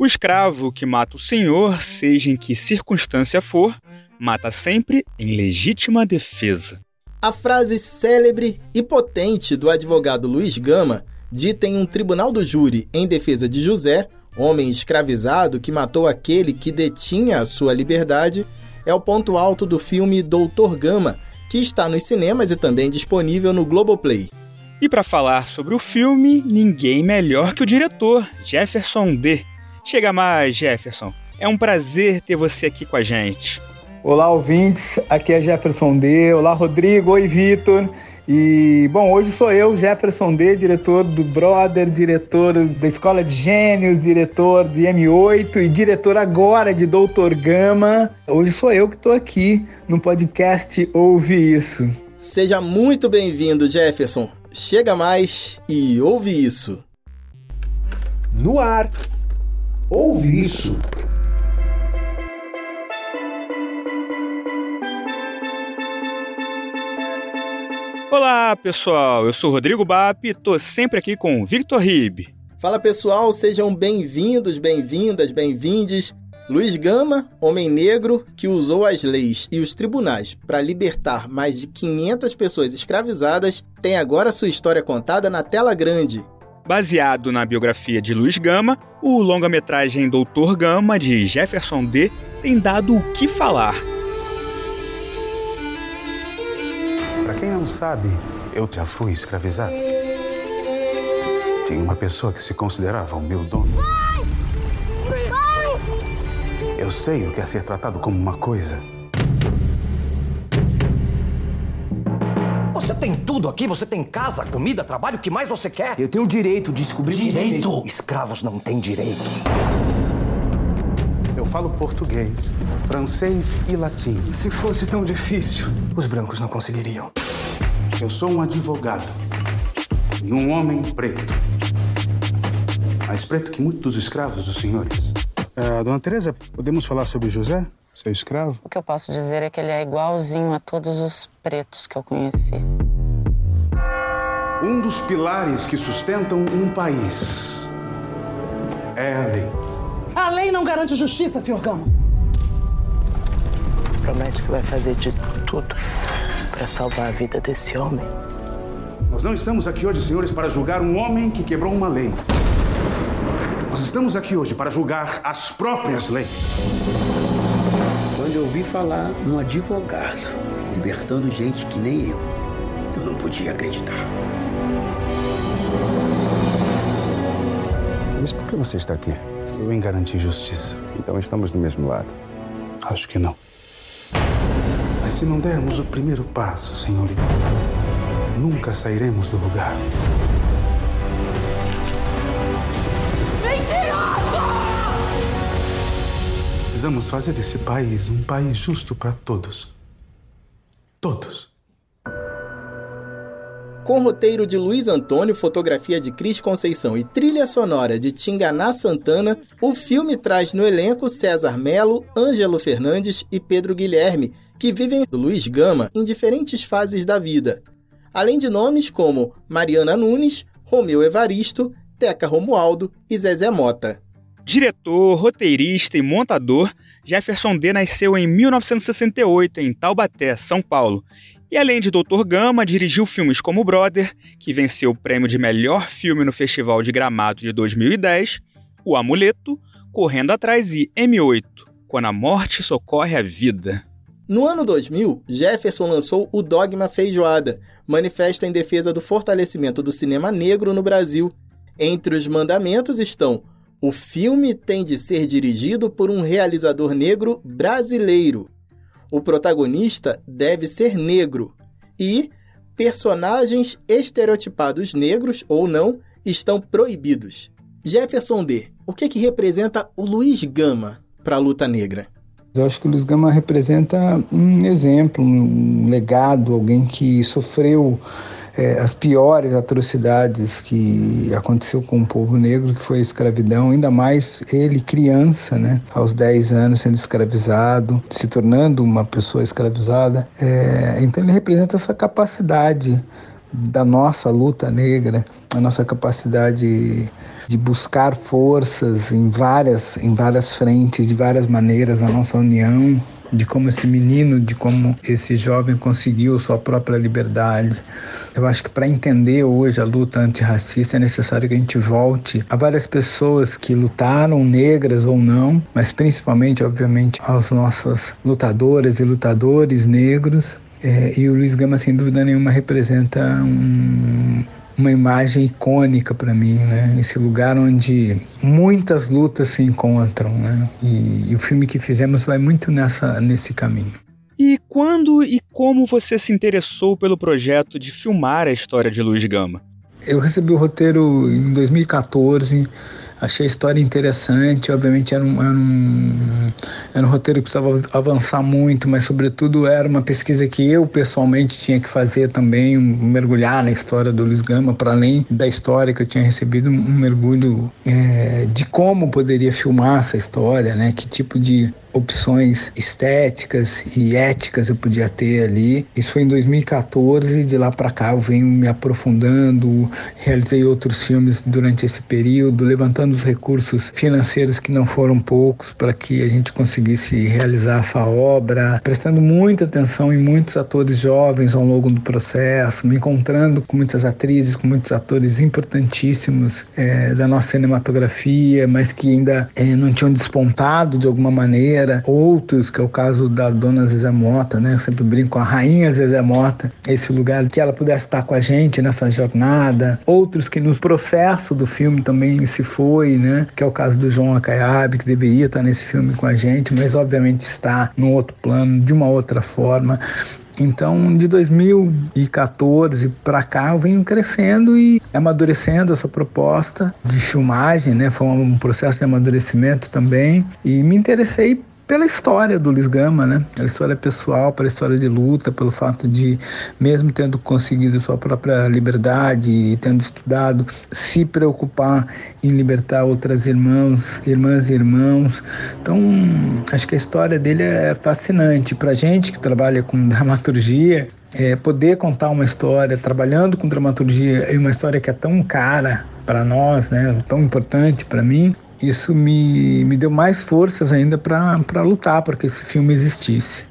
O escravo que mata o senhor, seja em que circunstância for, mata sempre em legítima defesa. A frase célebre e potente do advogado Luiz Gama, dita em um tribunal do júri em defesa de José, homem escravizado que matou aquele que detinha a sua liberdade, é o ponto alto do filme Doutor Gama, que está nos cinemas e também disponível no Globoplay. E para falar sobre o filme, ninguém melhor que o diretor, Jefferson D. Chega mais, Jefferson. É um prazer ter você aqui com a gente. Olá, ouvintes. Aqui é Jefferson D. Olá, Rodrigo. Oi, Vitor. E, bom, hoje sou eu, Jefferson D., diretor do Brother, diretor da Escola de Gênios, diretor de M8 e diretor agora de Doutor Gama. Hoje sou eu que estou aqui no podcast Ouve Isso. Seja muito bem-vindo, Jefferson. Chega mais e ouve isso. No ar, ouve isso. Olá, pessoal. Eu sou Rodrigo Bap e tô sempre aqui com Victor Ribe. Fala, pessoal. Sejam bem-vindos, bem-vindas, bem-vindes. Luiz Gama, homem negro que usou as leis e os tribunais para libertar mais de 500 pessoas escravizadas, tem agora sua história contada na tela grande. Baseado na biografia de Luiz Gama, o longa-metragem Doutor Gama, de Jefferson D., tem dado o que falar. Para quem não sabe, eu já fui escravizado. Tinha uma pessoa que se considerava o meu dono. Eu sei o que é ser tratado como uma coisa. Você tem tudo aqui, você tem casa, comida, trabalho, o que mais você quer? Eu tenho o direito de descobrir... Direito? Escravos não têm direito. Eu falo português, francês e latim. Se fosse tão difícil, os brancos não conseguiriam. Eu sou um advogado e um homem preto. Mais preto que muitos dos escravos dos senhores. Uh, dona Teresa, podemos falar sobre José, seu escravo? O que eu posso dizer é que ele é igualzinho a todos os pretos que eu conheci. Um dos pilares que sustentam um país é a lei. A lei não garante justiça, Sr. Gama. Promete que vai fazer de tudo para salvar a vida desse homem. Nós não estamos aqui hoje, senhores, para julgar um homem que quebrou uma lei. Nós estamos aqui hoje para julgar as próprias leis. Eu ouvi falar num advogado libertando gente que nem eu, eu não podia acreditar. Mas por que você está aqui? Eu vim garantir justiça. Então estamos do mesmo lado. Acho que não. Mas se não dermos o primeiro passo, senhores, nunca sairemos do lugar. Precisamos fazer desse país um país justo para todos. Todos. Com roteiro de Luiz Antônio, fotografia de Cris Conceição e trilha sonora de Tinganá Santana, o filme traz no elenco César Melo, Ângelo Fernandes e Pedro Guilherme, que vivem do Luiz Gama em diferentes fases da vida. Além de nomes como Mariana Nunes, Romeu Evaristo, Teca Romualdo e Zezé Mota. Diretor, roteirista e montador, Jefferson D nasceu em 1968 em Taubaté, São Paulo, e além de Doutor Gama, dirigiu filmes como Brother, que venceu o prêmio de melhor filme no Festival de Gramado de 2010, O Amuleto, Correndo Atrás e M8, Quando a Morte Socorre a Vida. No ano 2000, Jefferson lançou o Dogma Feijoada, manifesto em defesa do fortalecimento do cinema negro no Brasil. Entre os mandamentos estão: o filme tem de ser dirigido por um realizador negro brasileiro. O protagonista deve ser negro. E personagens estereotipados negros ou não estão proibidos. Jefferson D., o que, que representa o Luiz Gama para a luta negra? Eu acho que o Luiz Gama representa um exemplo, um legado, alguém que sofreu é, as piores atrocidades que aconteceu com o povo negro, que foi a escravidão, ainda mais ele criança, né, aos 10 anos sendo escravizado, se tornando uma pessoa escravizada. É, então ele representa essa capacidade da nossa luta negra, a nossa capacidade de buscar forças em várias, em várias frentes, de várias maneiras, a nossa união, de como esse menino, de como esse jovem conseguiu sua própria liberdade. Eu acho que para entender hoje a luta antirracista é necessário que a gente volte a várias pessoas que lutaram, negras ou não, mas principalmente, obviamente, aos nossos lutadoras e lutadores negros. É, e o Luiz Gama, sem dúvida nenhuma, representa um, uma imagem icônica para mim, né? Esse lugar onde muitas lutas se encontram, né? E, e, o filme que fizemos vai muito nessa nesse caminho. E quando e como você se interessou pelo projeto de filmar a história de Luiz Gama? Eu recebi o roteiro em 2014 Achei a história interessante, obviamente era um, era um, era um roteiro que precisava avançar muito, mas sobretudo era uma pesquisa que eu pessoalmente tinha que fazer também, um, mergulhar na história do Luiz Gama, para além da história que eu tinha recebido, um mergulho é, de como poderia filmar essa história, né? Que tipo de opções estéticas e éticas eu podia ter ali. Isso foi em 2014, de lá para cá eu venho me aprofundando, realizei outros filmes durante esse período, levantando os recursos financeiros que não foram poucos para que a gente conseguisse realizar essa obra, prestando muita atenção em muitos atores jovens ao longo do processo, me encontrando com muitas atrizes, com muitos atores importantíssimos é, da nossa cinematografia, mas que ainda é, não tinham despontado de alguma maneira outros, que é o caso da dona Zezé Mota, né? Eu sempre brinco a rainha Zezé Mota, esse lugar que ela pudesse estar com a gente nessa jornada. Outros que no processo do filme também se foi, né? Que é o caso do João Acaiabe, que deveria estar nesse filme com a gente, mas obviamente está num outro plano, de uma outra forma. Então, de 2014 para cá, eu venho crescendo e amadurecendo essa proposta de filmagem, né? Foi um processo de amadurecimento também. E me interessei pela história do Luiz Gama, né? Pela história pessoal, pela história de luta, pelo fato de, mesmo tendo conseguido sua própria liberdade e tendo estudado, se preocupar em libertar outras irmãos, irmãs e irmãos. Então, acho que a história dele é fascinante. Para gente que trabalha com dramaturgia, é, poder contar uma história trabalhando com dramaturgia e uma história que é tão cara para nós, né? Tão importante para mim isso me, me deu mais forças ainda para lutar para que esse filme existisse.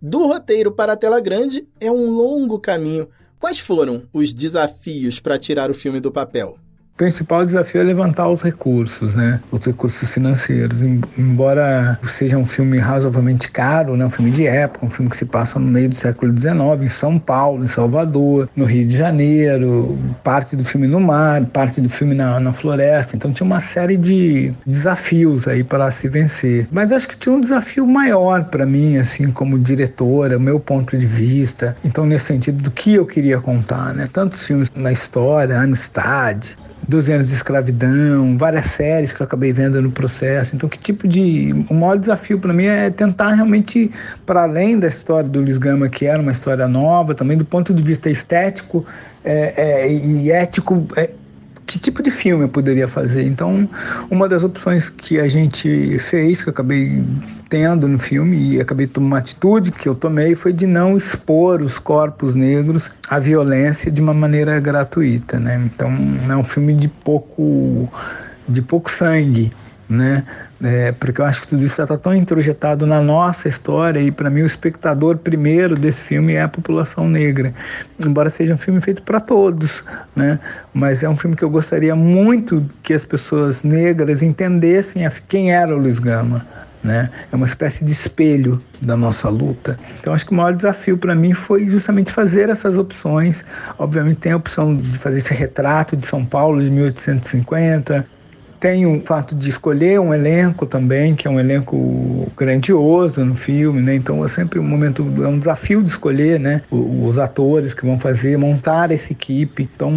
Do roteiro para a tela grande é um longo caminho. Quais foram os desafios para tirar o filme do papel? Principal desafio é levantar os recursos, né? Os recursos financeiros. Embora seja um filme razoavelmente caro, né? Um filme de época, um filme que se passa no meio do século XIX, em São Paulo, em Salvador, no Rio de Janeiro, parte do filme no mar, parte do filme na, na floresta. Então tinha uma série de desafios aí para se vencer. Mas acho que tinha um desafio maior para mim, assim, como diretora, o meu ponto de vista. Então, nesse sentido, do que eu queria contar, né? Tantos filmes na história, Amistade, 12 anos de escravidão, várias séries que eu acabei vendo no processo. Então, que tipo de. O maior desafio para mim é tentar realmente, para além da história do Luiz Gama, que era uma história nova, também do ponto de vista estético é, é, e ético. É, que tipo de filme eu poderia fazer. Então, uma das opções que a gente fez, que eu acabei tendo no filme e acabei tomando uma atitude que eu tomei foi de não expor os corpos negros à violência de uma maneira gratuita, né? Então, é um filme de pouco de pouco sangue, né? É, porque eu acho que tudo isso está tão introjetado na nossa história e para mim o espectador primeiro desse filme é a população negra, embora seja um filme feito para todos, né? Mas é um filme que eu gostaria muito que as pessoas negras entendessem quem era o Luiz Gama, né? É uma espécie de espelho da nossa luta. Então acho que o maior desafio para mim foi justamente fazer essas opções. Obviamente tem a opção de fazer esse retrato de São Paulo de 1850, tem o fato de escolher um elenco também, que é um elenco grandioso no filme, né? Então é sempre um momento, é um desafio de escolher, né? Os atores que vão fazer, montar essa equipe. Então,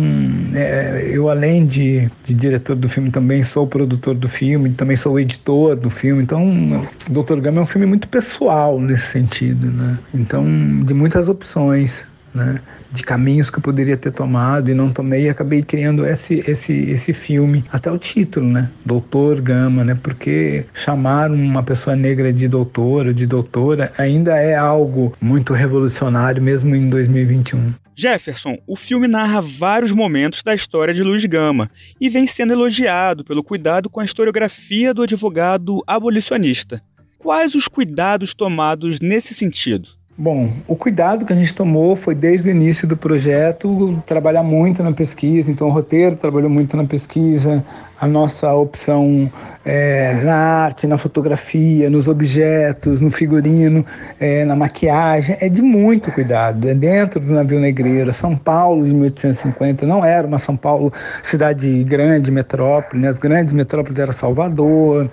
é, eu além de, de, diretor do filme também sou produtor do filme, também sou editor do filme. Então, Doutor Gama é um filme muito pessoal nesse sentido, né? Então, de muitas opções, né? De caminhos que eu poderia ter tomado e não tomei e acabei criando esse, esse, esse filme, até o título, né? Doutor Gama, né? Porque chamar uma pessoa negra de doutor ou de doutora ainda é algo muito revolucionário, mesmo em 2021. Jefferson, o filme narra vários momentos da história de Luiz Gama e vem sendo elogiado pelo cuidado com a historiografia do advogado abolicionista. Quais os cuidados tomados nesse sentido? Bom, o cuidado que a gente tomou foi desde o início do projeto trabalhar muito na pesquisa, então o roteiro trabalhou muito na pesquisa, a nossa opção é, na arte, na fotografia, nos objetos, no figurino, é, na maquiagem, é de muito cuidado. É dentro do navio negreiro. São Paulo de 1850 não era uma São Paulo cidade grande, metrópole, né? as grandes metrópoles eram Salvador,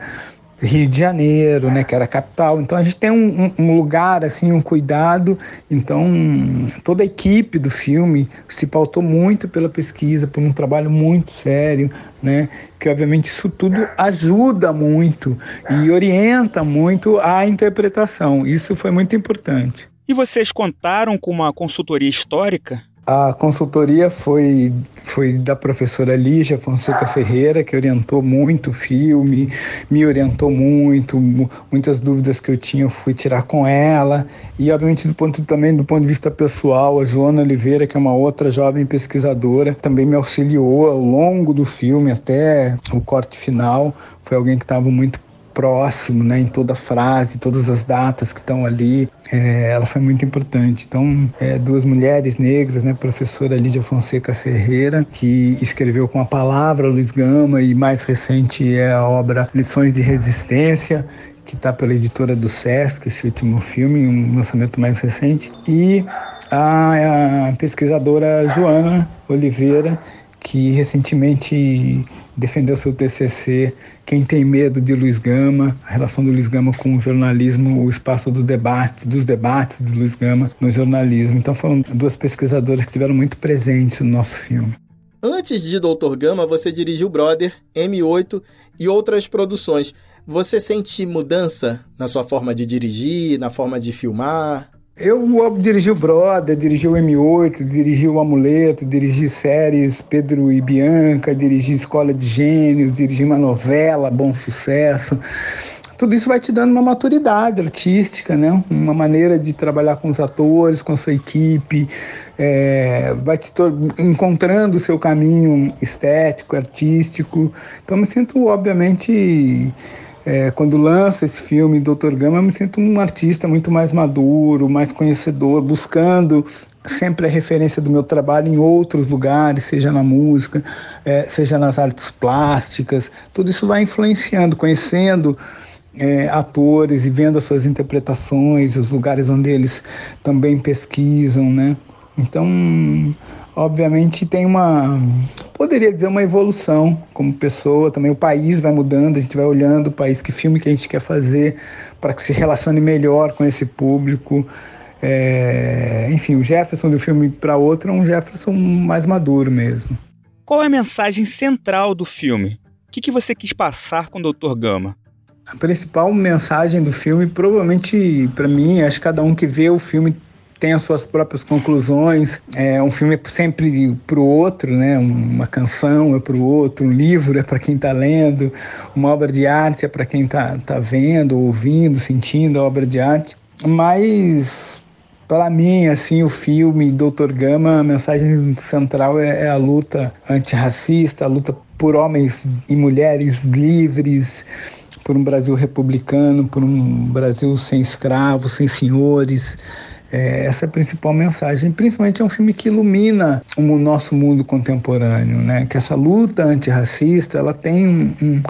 Rio de Janeiro, né, que era a capital. Então a gente tem um, um, lugar assim, um cuidado. Então toda a equipe do filme se pautou muito pela pesquisa, por um trabalho muito sério, né, que obviamente isso tudo ajuda muito e orienta muito a interpretação. Isso foi muito importante. E vocês contaram com uma consultoria histórica? A consultoria foi, foi da professora Lígia Fonseca Ferreira, que orientou muito o filme, me orientou muito, muitas dúvidas que eu tinha eu fui tirar com ela. E, obviamente, do ponto, também do ponto de vista pessoal, a Joana Oliveira, que é uma outra jovem pesquisadora, também me auxiliou ao longo do filme até o corte final. Foi alguém que estava muito próximo, né, em toda frase, todas as datas que estão ali, é, ela foi muito importante. Então, é, duas mulheres negras, né, professora Lídia Fonseca Ferreira, que escreveu com a palavra Luiz Gama e mais recente é a obra Lições de Resistência, que está pela editora do Sesc, esse último filme, um lançamento mais recente, e a, a pesquisadora Joana Oliveira, que recentemente defendeu seu TCC Quem tem medo de Luiz Gama, a relação do Luiz Gama com o jornalismo, o espaço do debate, dos debates de Luiz Gama no jornalismo. Então foram duas pesquisadoras que estiveram muito presentes no nosso filme. Antes de Doutor Gama, você dirigiu Brother, M8 e outras produções. Você sente mudança na sua forma de dirigir, na forma de filmar? Eu dirigi o Brother, dirigi o M8, dirigi o Amuleto, dirigi séries Pedro e Bianca, dirigi Escola de Gênios, dirigi uma novela, Bom Sucesso. Tudo isso vai te dando uma maturidade artística, né? uma maneira de trabalhar com os atores, com a sua equipe, é, vai te encontrando o seu caminho estético, artístico. Então, me sinto, obviamente é, quando lanço esse filme, Doutor Gama, eu me sinto um artista muito mais maduro, mais conhecedor, buscando sempre a referência do meu trabalho em outros lugares, seja na música, é, seja nas artes plásticas. Tudo isso vai influenciando, conhecendo é, atores e vendo as suas interpretações, os lugares onde eles também pesquisam, né? Então, obviamente tem uma, poderia dizer uma evolução como pessoa, também o país vai mudando, a gente vai olhando o país, que filme que a gente quer fazer para que se relacione melhor com esse público. É, enfim, o Jefferson do filme para outro é um Jefferson mais maduro mesmo. Qual é a mensagem central do filme? O que, que você quis passar com o Dr. Gama? A principal mensagem do filme, provavelmente para mim, acho que cada um que vê o filme tem as suas próprias conclusões. É um filme é sempre para o outro, né? Uma canção é para o outro, um livro é para quem está lendo, uma obra de arte é para quem está tá vendo, ouvindo, sentindo a obra de arte. Mas para mim, assim, o filme Doutor Gama, a mensagem central é, é a luta antirracista, a luta por homens e mulheres livres, por um Brasil republicano, por um Brasil sem escravos, sem senhores, é, essa é a principal mensagem. Principalmente é um filme que ilumina o nosso mundo contemporâneo, né? Que essa luta antirracista, ela tem um,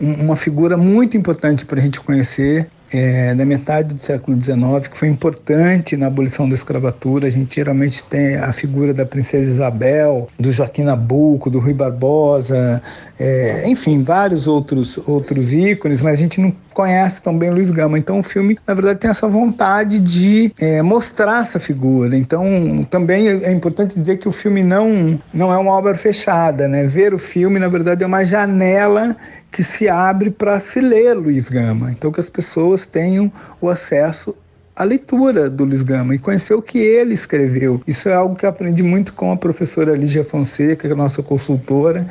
um, uma figura muito importante para a gente conhecer é, da metade do século XIX, que foi importante na abolição da escravatura. A gente geralmente tem a figura da princesa Isabel, do Joaquim Nabuco, do Rui Barbosa, é, enfim, vários outros, outros ícones, mas a gente não conhece tão bem Luiz Gama. Então o filme, na verdade, tem essa vontade de é, mostrar essa figura. Então também é importante dizer que o filme não, não é uma obra fechada, né? Ver o filme, na verdade, é uma janela que se abre para se ler Luiz Gama. Então que as pessoas tenham o acesso à leitura do Luiz Gama e conhecer o que ele escreveu. Isso é algo que eu aprendi muito com a professora Lígia Fonseca, que é a nossa consultora,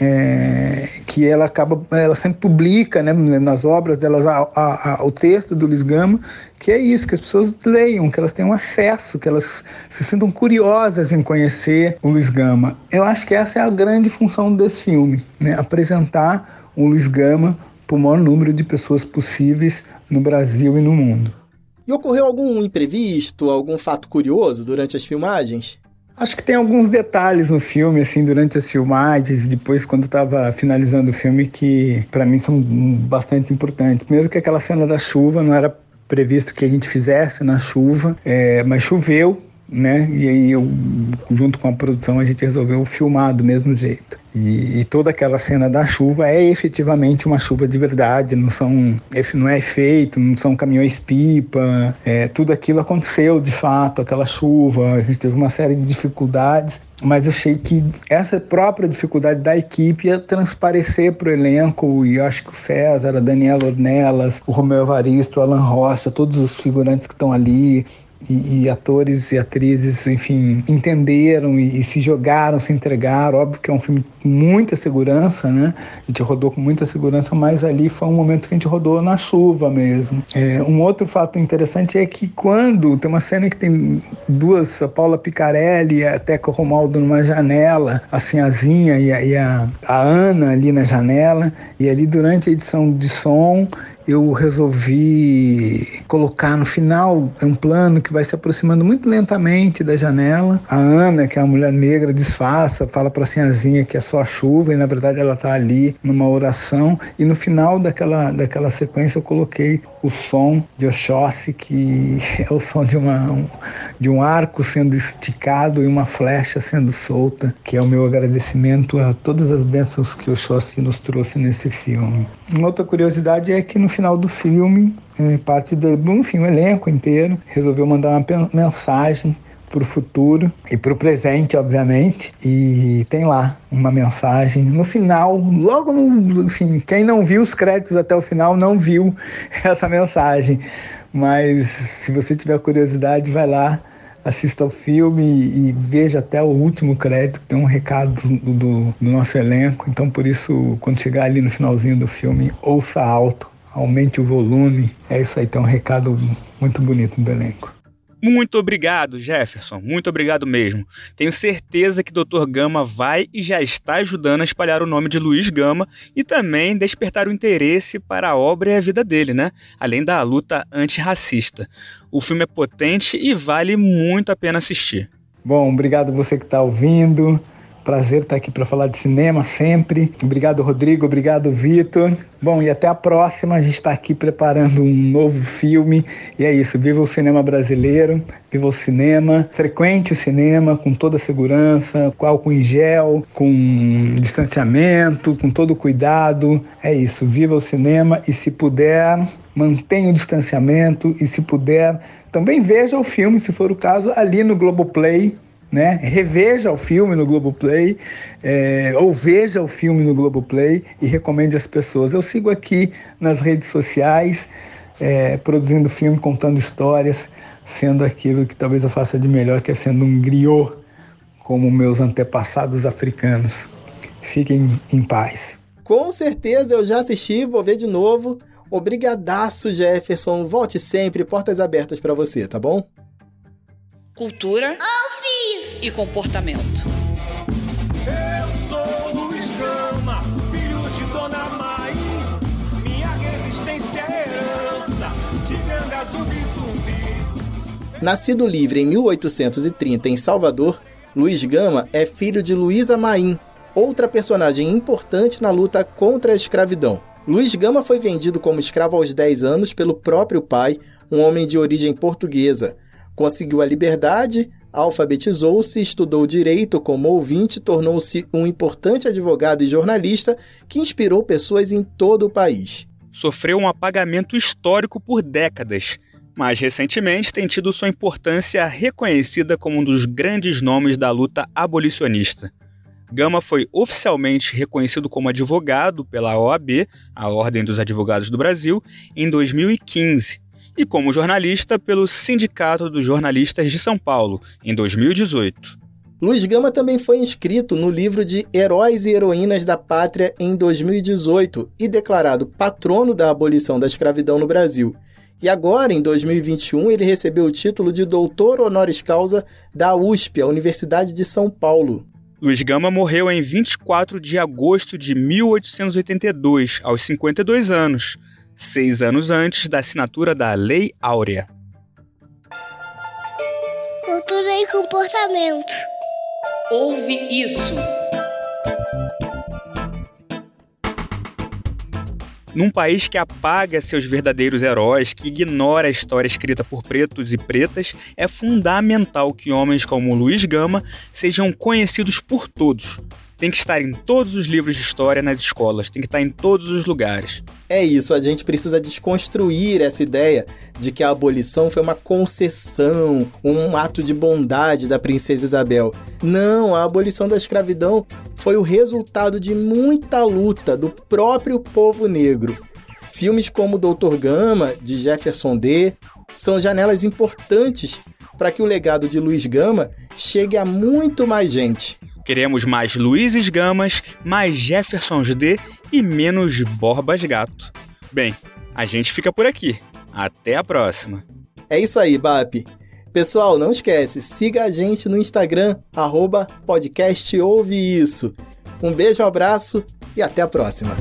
é, que ela acaba, ela sempre publica, né, nas obras delas, a, a, a, o texto do Luiz Gama, que é isso, que as pessoas leiam, que elas tenham acesso, que elas se sintam curiosas em conhecer o Luiz Gama. Eu acho que essa é a grande função desse filme, né, apresentar o Luiz Gama para o maior número de pessoas possíveis no Brasil e no mundo. E ocorreu algum imprevisto, algum fato curioso durante as filmagens? Acho que tem alguns detalhes no filme, assim, durante as filmagens, depois quando estava finalizando o filme, que para mim são bastante importantes. Primeiro que aquela cena da chuva não era previsto que a gente fizesse na chuva, é, mas choveu, né? E aí eu, junto com a produção, a gente resolveu filmar do mesmo jeito. E, e, toda aquela cena da chuva é efetivamente uma chuva de verdade, não são não é efeito, não são caminhões pipa, é, tudo aquilo aconteceu de fato, aquela chuva, a gente teve uma série de dificuldades, mas eu achei que essa própria dificuldade da equipe ia transparecer para o elenco, e eu acho que o César, a Daniela Ornelas, o Romeu Evaristo, o Alan Rocha, todos os figurantes que estão ali, e, e, atores e atrizes, enfim, entenderam e, e, se jogaram, se entregaram. Óbvio que é um filme com muita segurança, né? A gente rodou com muita segurança, mas ali foi um momento que a gente rodou na chuva mesmo. É, um outro fato interessante é que quando tem uma cena que tem duas, a Paula Picarelli e a Teca Romaldo numa janela, a Sinhazinha e a, e a, a Ana ali na janela, e ali durante a edição de som eu resolvi colocar no final um plano que vai se aproximando muito lentamente da janela. A Ana, que é a mulher negra, disfarça, fala para a Sinhazinha que é só a chuva e na verdade ela está ali numa oração. E no final daquela, daquela sequência eu coloquei o som de Oxóssi, que é o som de, uma, um, de um arco sendo esticado e uma flecha sendo solta, que é o meu agradecimento a todas as bênçãos que Oxóssi nos trouxe nesse filme. Uma outra curiosidade é que no final do filme, é, parte do enfim, o elenco inteiro resolveu mandar uma mensagem para o futuro e para o presente, obviamente. E tem lá uma mensagem no final, logo no, enfim, quem não viu os créditos até o final não viu essa mensagem. Mas se você tiver curiosidade, vai lá, assista ao filme e, e veja até o último crédito, tem um recado do, do, do nosso elenco. Então, por isso, quando chegar ali no finalzinho do filme, ouça alto, aumente o volume. É isso aí, tem um recado muito bonito do elenco. Muito obrigado, Jefferson. Muito obrigado mesmo. Tenho certeza que Dr. Gama vai e já está ajudando a espalhar o nome de Luiz Gama e também despertar o interesse para a obra e a vida dele, né? Além da luta antirracista. O filme é potente e vale muito a pena assistir. Bom, obrigado você que está ouvindo. Prazer estar aqui para falar de cinema sempre. Obrigado, Rodrigo. Obrigado, Vitor. Bom, e até a próxima. A gente está aqui preparando um novo filme. E é isso. Viva o cinema brasileiro. Viva o cinema. Frequente o cinema com toda segurança, com álcool em gel, com distanciamento, com todo cuidado. É isso. Viva o cinema. E se puder, mantenha o distanciamento. E se puder, também veja o filme, se for o caso, ali no Globoplay né? Reveja o filme no Globoplay, é, ou veja o filme no Globoplay e recomende às pessoas. Eu sigo aqui nas redes sociais, é, produzindo filme, contando histórias, sendo aquilo que talvez eu faça de melhor, que é sendo um griot, como meus antepassados africanos. Fiquem em paz. Com certeza eu já assisti, vou ver de novo. Obrigadaço, Jefferson. Volte sempre, portas abertas para você, tá bom? Cultura. Oh, e comportamento. Eu sou Luiz Gama, filho de Dona Mai. Minha resistência é herança de ganga zumbi zumbi. Nascido livre em 1830 em Salvador, Luiz Gama é filho de Luísa Maim, outra personagem importante na luta contra a escravidão. Luiz Gama foi vendido como escravo aos 10 anos pelo próprio pai, um homem de origem portuguesa. Conseguiu a liberdade, Alfabetizou-se, estudou direito como ouvinte, tornou-se um importante advogado e jornalista que inspirou pessoas em todo o país. Sofreu um apagamento histórico por décadas, mas recentemente tem tido sua importância reconhecida como um dos grandes nomes da luta abolicionista. Gama foi oficialmente reconhecido como advogado pela OAB, a Ordem dos Advogados do Brasil, em 2015 e como jornalista pelo Sindicato dos Jornalistas de São Paulo, em 2018. Luiz Gama também foi inscrito no livro de Heróis e Heroínas da Pátria em 2018 e declarado patrono da abolição da escravidão no Brasil. E agora, em 2021, ele recebeu o título de doutor honoris causa da USP, a Universidade de São Paulo. Luiz Gama morreu em 24 de agosto de 1882, aos 52 anos, seis anos antes da assinatura da Lei Áurea. Cultura e comportamento. Ouve isso. Num país que apaga seus verdadeiros heróis, que ignora a história escrita por pretos e pretas, é fundamental que homens como Luiz Gama sejam conhecidos por todos, tem que estar em todos os livros de história nas escolas, tem que estar em todos os lugares. É isso, a gente precisa desconstruir essa ideia de que a abolição foi uma concessão, um ato de bondade da princesa Isabel. Não, a abolição da escravidão foi o resultado de muita luta do próprio povo negro. Filmes como Doutor Gama, de Jefferson D., são janelas importantes para que o legado de Luiz Gama chegue a muito mais gente. Queremos mais Luizes Gamas, mais Jeffersons D e menos Borbas Gato. Bem, a gente fica por aqui. Até a próxima. É isso aí, BAP. Pessoal, não esquece, siga a gente no Instagram, arroba podcast Ouve Isso. Um beijo, um abraço e até a próxima.